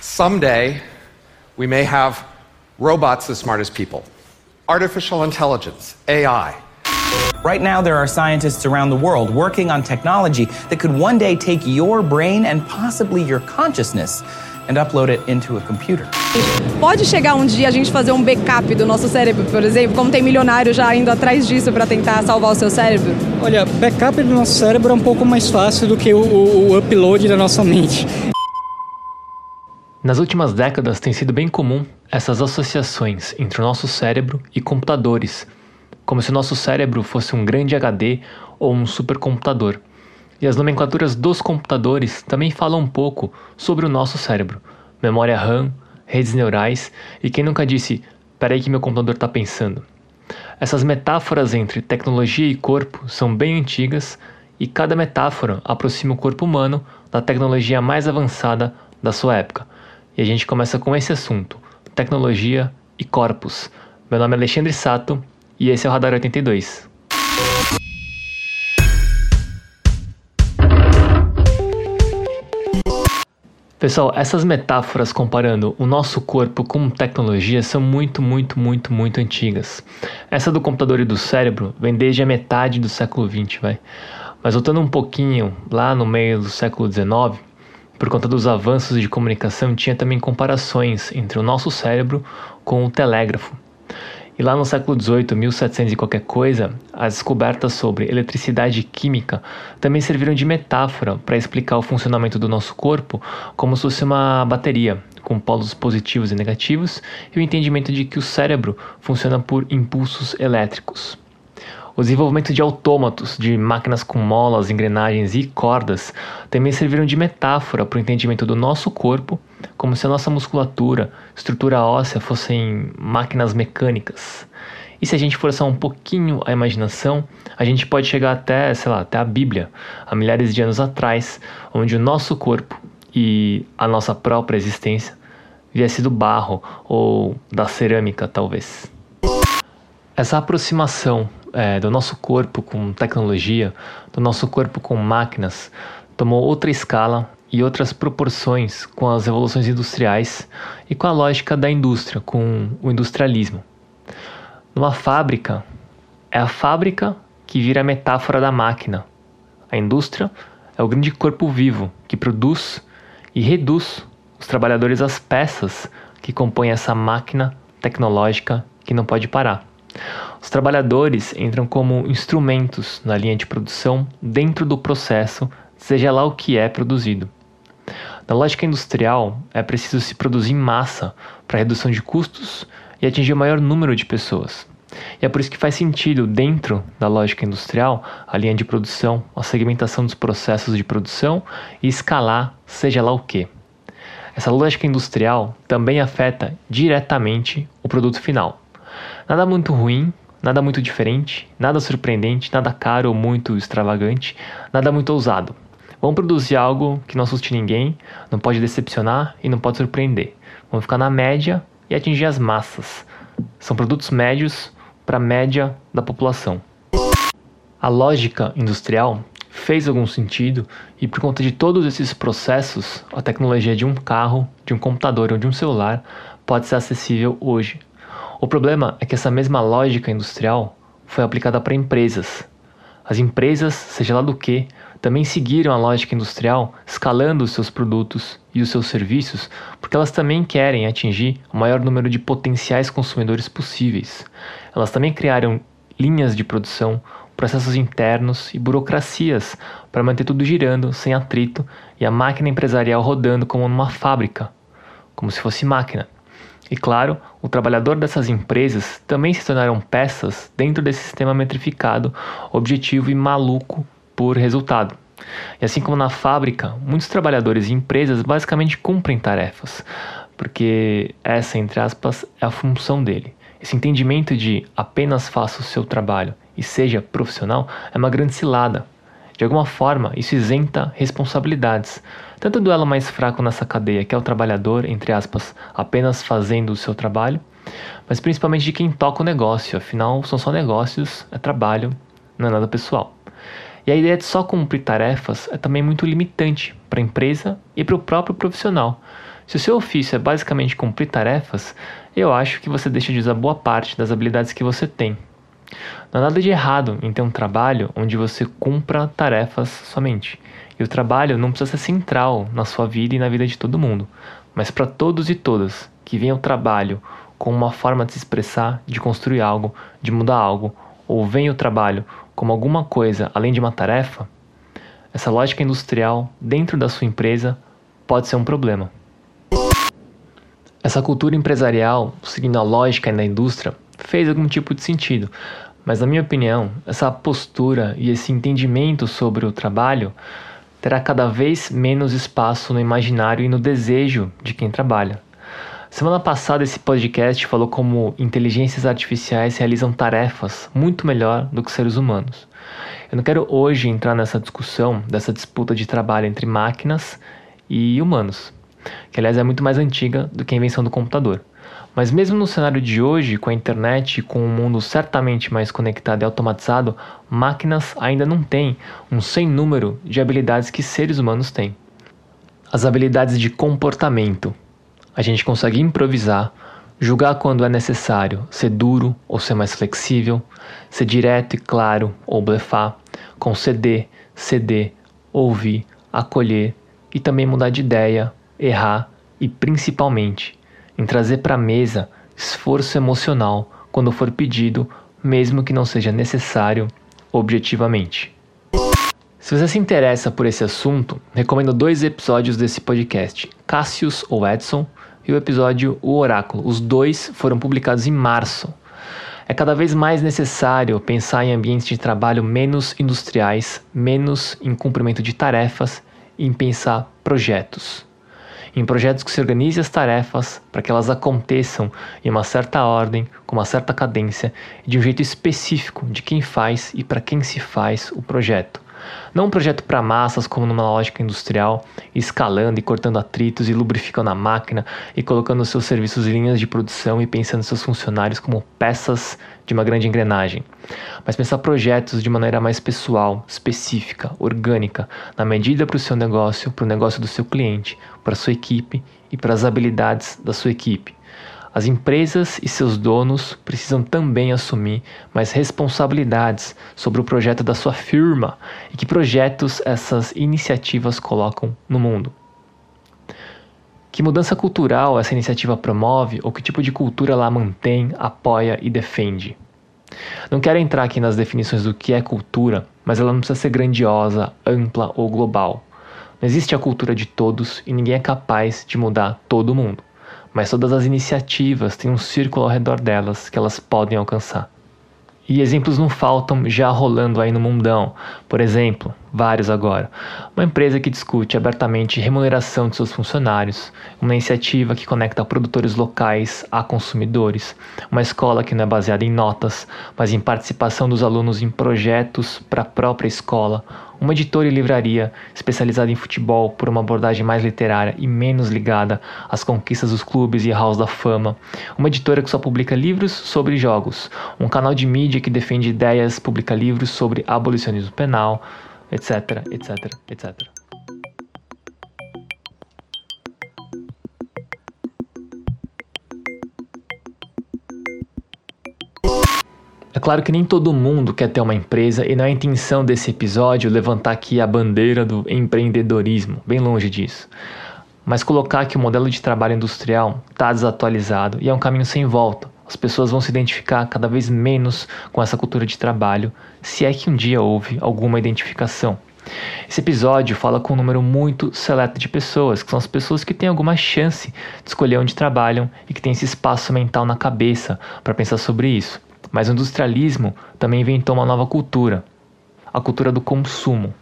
Someday, we may have robots as smart as people, artificial intelligence, AI. Right now, there are scientists around the world working on technology that could one day take your brain and possibly your consciousness and upload it into a computer. Pode chegar um dia a gente fazer um backup do nosso cérebro, por exemplo, como tem milionário já indo atrás disso para tentar salvar o seu cérebro? Olha, backup do nosso cérebro é um pouco mais fácil do que o, o, o upload da nossa mente. Nas últimas décadas tem sido bem comum essas associações entre o nosso cérebro e computadores, como se o nosso cérebro fosse um grande HD ou um supercomputador. E as nomenclaturas dos computadores também falam um pouco sobre o nosso cérebro. Memória RAM, redes neurais e quem nunca disse, peraí que meu computador está pensando. Essas metáforas entre tecnologia e corpo são bem antigas e cada metáfora aproxima o corpo humano da tecnologia mais avançada da sua época. E a gente começa com esse assunto: tecnologia e corpos. Meu nome é Alexandre Sato e esse é o Radar 82. Pessoal, essas metáforas comparando o nosso corpo com tecnologia são muito, muito, muito, muito antigas. Essa do computador e do cérebro vem desde a metade do século XX, vai. Mas voltando um pouquinho lá no meio do século XIX, por conta dos avanços de comunicação, tinha também comparações entre o nosso cérebro com o telégrafo. E lá no século XVIII, 1700 e qualquer coisa, as descobertas sobre eletricidade química também serviram de metáfora para explicar o funcionamento do nosso corpo como se fosse uma bateria, com polos positivos e negativos, e o entendimento de que o cérebro funciona por impulsos elétricos. O desenvolvimento de autômatos, de máquinas com molas, engrenagens e cordas, também serviram de metáfora para o entendimento do nosso corpo, como se a nossa musculatura, estrutura óssea fossem máquinas mecânicas. E se a gente forçar um pouquinho a imaginação, a gente pode chegar até, sei lá, até a Bíblia, há milhares de anos atrás, onde o nosso corpo e a nossa própria existência viesse do barro ou da cerâmica, talvez. Essa aproximação é, do nosso corpo com tecnologia, do nosso corpo com máquinas, tomou outra escala e outras proporções com as revoluções industriais e com a lógica da indústria, com o industrialismo. Numa fábrica, é a fábrica que vira a metáfora da máquina. A indústria é o grande corpo vivo que produz e reduz os trabalhadores às peças que compõem essa máquina tecnológica que não pode parar. Os trabalhadores entram como instrumentos na linha de produção dentro do processo, seja lá o que é produzido. Na lógica industrial, é preciso se produzir em massa para redução de custos e atingir o maior número de pessoas. E é por isso que faz sentido, dentro da lógica industrial, a linha de produção, a segmentação dos processos de produção e escalar seja lá o que. Essa lógica industrial também afeta diretamente o produto final. Nada muito ruim, nada muito diferente, nada surpreendente, nada caro ou muito extravagante, nada muito ousado. Vamos produzir algo que não assuste ninguém, não pode decepcionar e não pode surpreender. Vamos ficar na média e atingir as massas. São produtos médios para a média da população. A lógica industrial fez algum sentido e por conta de todos esses processos, a tecnologia de um carro, de um computador ou de um celular pode ser acessível hoje o problema é que essa mesma lógica industrial foi aplicada para empresas. As empresas, seja lá do que, também seguiram a lógica industrial, escalando os seus produtos e os seus serviços, porque elas também querem atingir o maior número de potenciais consumidores possíveis. Elas também criaram linhas de produção, processos internos e burocracias para manter tudo girando sem atrito e a máquina empresarial rodando como numa fábrica, como se fosse máquina. E claro, o trabalhador dessas empresas também se tornaram peças dentro desse sistema metrificado, objetivo e maluco por resultado. E assim como na fábrica, muitos trabalhadores e empresas basicamente cumprem tarefas, porque essa, entre aspas, é a função dele. Esse entendimento de apenas faça o seu trabalho e seja profissional é uma grande cilada. De alguma forma, isso isenta responsabilidades, tanto do elo mais fraco nessa cadeia, que é o trabalhador, entre aspas, apenas fazendo o seu trabalho, mas principalmente de quem toca o negócio, afinal são só negócios, é trabalho, não é nada pessoal. E a ideia de só cumprir tarefas é também muito limitante para a empresa e para o próprio profissional. Se o seu ofício é basicamente cumprir tarefas, eu acho que você deixa de usar boa parte das habilidades que você tem. Não há nada de errado em ter um trabalho onde você cumpra tarefas somente. E o trabalho não precisa ser central na sua vida e na vida de todo mundo. Mas para todos e todas que veem o trabalho como uma forma de se expressar, de construir algo, de mudar algo, ou veem o trabalho como alguma coisa além de uma tarefa, essa lógica industrial dentro da sua empresa pode ser um problema. Essa cultura empresarial, seguindo a lógica da indústria, fez algum tipo de sentido, mas na minha opinião, essa postura e esse entendimento sobre o trabalho terá cada vez menos espaço no imaginário e no desejo de quem trabalha. Semana passada esse podcast falou como inteligências artificiais realizam tarefas muito melhor do que seres humanos. Eu não quero hoje entrar nessa discussão, dessa disputa de trabalho entre máquinas e humanos que aliás é muito mais antiga do que a invenção do computador. Mas mesmo no cenário de hoje, com a internet e com um mundo certamente mais conectado e automatizado, máquinas ainda não têm um sem número de habilidades que seres humanos têm. As habilidades de comportamento. A gente consegue improvisar, julgar quando é necessário, ser duro ou ser mais flexível, ser direto e claro ou blefar, conceder, ceder, ouvir, acolher e também mudar de ideia errar e, principalmente, em trazer para a mesa esforço emocional quando for pedido, mesmo que não seja necessário objetivamente. Se você se interessa por esse assunto, recomendo dois episódios desse podcast: Cassius ou Edson e o episódio O Oráculo. Os dois foram publicados em março. É cada vez mais necessário pensar em ambientes de trabalho menos industriais, menos em cumprimento de tarefas em pensar projetos em projetos que se organizem as tarefas para que elas aconteçam em uma certa ordem, com uma certa cadência de um jeito específico de quem faz e para quem se faz o projeto. Não um projeto para massas como numa lógica industrial, escalando e cortando atritos e lubrificando a máquina e colocando seus serviços em linhas de produção e pensando seus funcionários como peças de uma grande engrenagem. Mas pensar projetos de maneira mais pessoal, específica, orgânica, na medida para o seu negócio, para o negócio do seu cliente, para a sua equipe e para as habilidades da sua equipe. As empresas e seus donos precisam também assumir mais responsabilidades sobre o projeto da sua firma e que projetos essas iniciativas colocam no mundo. Que mudança cultural essa iniciativa promove ou que tipo de cultura ela mantém, apoia e defende? Não quero entrar aqui nas definições do que é cultura, mas ela não precisa ser grandiosa, ampla ou global. Não existe a cultura de todos e ninguém é capaz de mudar todo mundo mas todas as iniciativas têm um círculo ao redor delas que elas podem alcançar. E exemplos não faltam já rolando aí no mundão. Por exemplo, vários agora. Uma empresa que discute abertamente remuneração de seus funcionários, uma iniciativa que conecta produtores locais a consumidores, uma escola que não é baseada em notas, mas em participação dos alunos em projetos para a própria escola, uma editora e livraria especializada em futebol por uma abordagem mais literária e menos ligada às conquistas dos clubes e halls da fama, uma editora que só publica livros sobre jogos, um canal de mídia que defende ideias, publica livros sobre abolicionismo penal, etc, etc, etc. É claro que nem todo mundo quer ter uma empresa e não é intenção desse episódio levantar aqui a bandeira do empreendedorismo, bem longe disso. Mas colocar que o modelo de trabalho industrial está desatualizado e é um caminho sem volta. As pessoas vão se identificar cada vez menos com essa cultura de trabalho, se é que um dia houve alguma identificação. Esse episódio fala com um número muito seleto de pessoas, que são as pessoas que têm alguma chance de escolher onde trabalham e que têm esse espaço mental na cabeça para pensar sobre isso. Mas o industrialismo também inventou uma nova cultura, a cultura do consumo.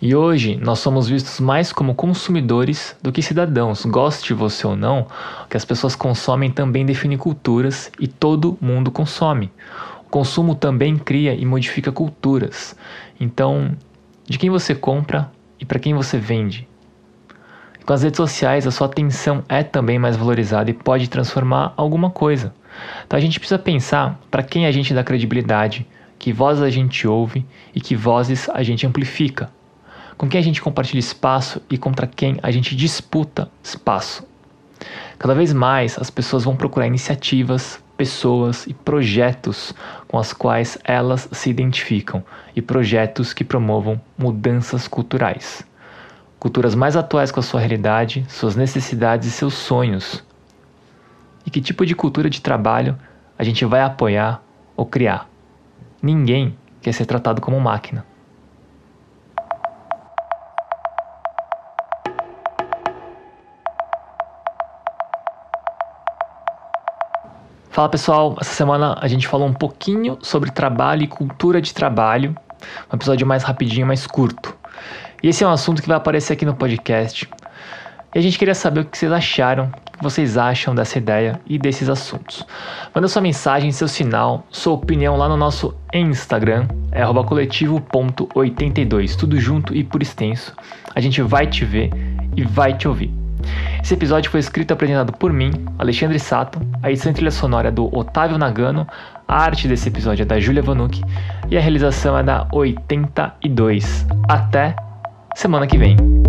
E hoje nós somos vistos mais como consumidores do que cidadãos. Goste você ou não, o que as pessoas consomem também define culturas e todo mundo consome. O consumo também cria e modifica culturas. Então, de quem você compra e para quem você vende? Com as redes sociais, a sua atenção é também mais valorizada e pode transformar alguma coisa. Então a gente precisa pensar para quem a gente dá credibilidade, que vozes a gente ouve e que vozes a gente amplifica. Com quem a gente compartilha espaço e contra quem a gente disputa espaço. Cada vez mais as pessoas vão procurar iniciativas, pessoas e projetos com as quais elas se identificam e projetos que promovam mudanças culturais. Culturas mais atuais com a sua realidade, suas necessidades e seus sonhos. E que tipo de cultura de trabalho a gente vai apoiar ou criar? Ninguém quer ser tratado como máquina. Fala pessoal, essa semana a gente falou um pouquinho sobre trabalho e cultura de trabalho, um episódio mais rapidinho, mais curto. E esse é um assunto que vai aparecer aqui no podcast. E a gente queria saber o que vocês acharam, o que vocês acham dessa ideia e desses assuntos. Manda sua mensagem, seu sinal, sua opinião lá no nosso Instagram, é coletivo.82, tudo junto e por extenso. A gente vai te ver e vai te ouvir. Esse episódio foi escrito e apresentado por mim, Alexandre Sato, a edição trilha sonora é do Otávio Nagano, a arte desse episódio é da Julia Vanucci e a realização é da 82. Até semana que vem.